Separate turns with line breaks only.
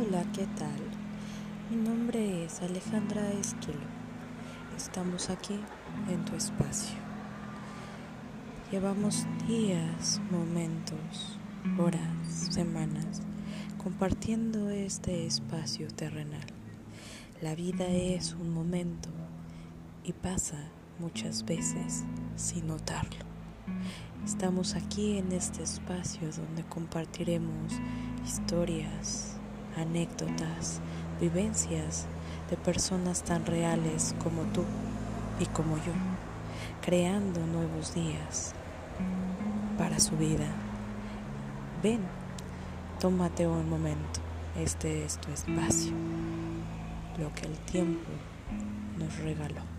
Hola, ¿qué tal? Mi nombre es Alejandra Esquilo. Estamos aquí en tu espacio. Llevamos días, momentos, horas, semanas compartiendo este espacio terrenal. La vida es un momento y pasa muchas veces sin notarlo. Estamos aquí en este espacio donde compartiremos historias, anécdotas, vivencias de personas tan reales como tú y como yo, creando nuevos días para su vida. Ven, tómate un momento, este es tu espacio, lo que el tiempo nos regaló.